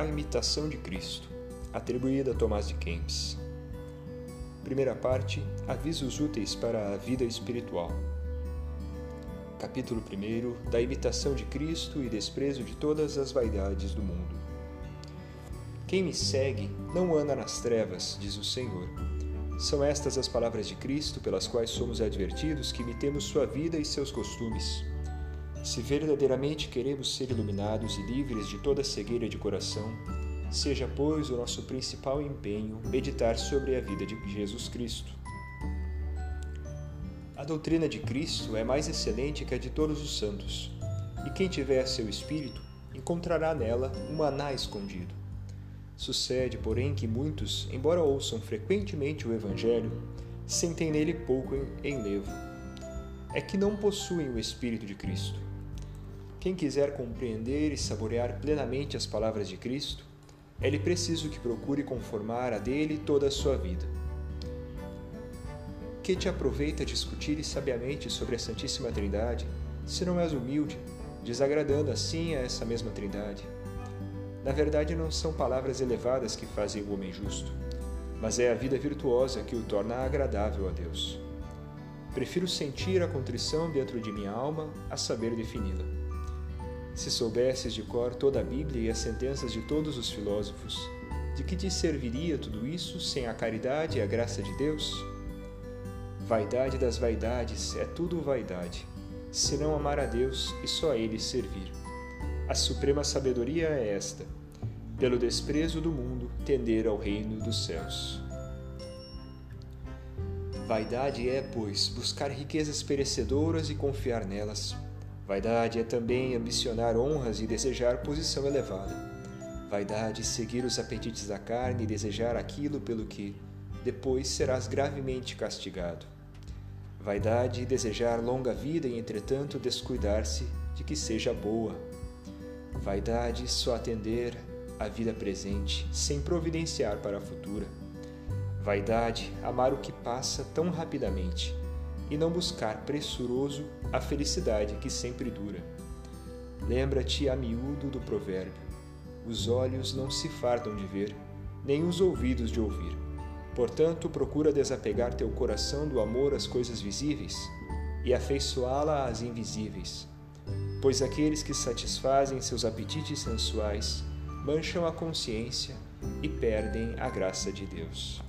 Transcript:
A Imitação de Cristo, atribuída a Tomás de Kempis. Primeira parte: Avisos úteis para a vida espiritual. Capítulo 1 Da imitação de Cristo e desprezo de todas as vaidades do mundo. Quem me segue não anda nas trevas, diz o Senhor. São estas as palavras de Cristo pelas quais somos advertidos que imitemos sua vida e seus costumes se verdadeiramente queremos ser iluminados e livres de toda cegueira de coração, seja, pois, o nosso principal empenho meditar sobre a vida de Jesus Cristo. A doutrina de Cristo é mais excelente que a de todos os santos, e quem tiver seu espírito encontrará nela um maná escondido. Sucede, porém, que muitos, embora ouçam frequentemente o Evangelho, sentem nele pouco em levo. É que não possuem o Espírito de Cristo quem quiser compreender e saborear plenamente as palavras de Cristo, é-lhe preciso que procure conformar a dele toda a sua vida. Que te aproveita discutir sabiamente sobre a Santíssima Trindade, se não és humilde, desagradando assim a essa mesma Trindade? Na verdade, não são palavras elevadas que fazem o homem justo, mas é a vida virtuosa que o torna agradável a Deus. Prefiro sentir a contrição dentro de minha alma a saber defini-la. Se soubesses de cor toda a Bíblia e as sentenças de todos os filósofos, de que te serviria tudo isso sem a caridade e a graça de Deus? Vaidade das vaidades é tudo vaidade, se não amar a Deus e só a Ele servir. A suprema sabedoria é esta: pelo desprezo do mundo, tender ao reino dos céus. Vaidade é, pois, buscar riquezas perecedoras e confiar nelas Vaidade é também ambicionar honras e desejar posição elevada. Vaidade, seguir os apetites da carne e desejar aquilo pelo que depois serás gravemente castigado. Vaidade, desejar longa vida e, entretanto, descuidar-se de que seja boa. Vaidade, só atender à vida presente, sem providenciar para a futura. Vaidade, amar o que passa tão rapidamente e não buscar pressuroso a felicidade que sempre dura. Lembra-te a miúdo do provérbio: os olhos não se fardam de ver, nem os ouvidos de ouvir. Portanto, procura desapegar teu coração do amor às coisas visíveis e afeiçoá-la às invisíveis. Pois aqueles que satisfazem seus apetites sensuais mancham a consciência e perdem a graça de Deus.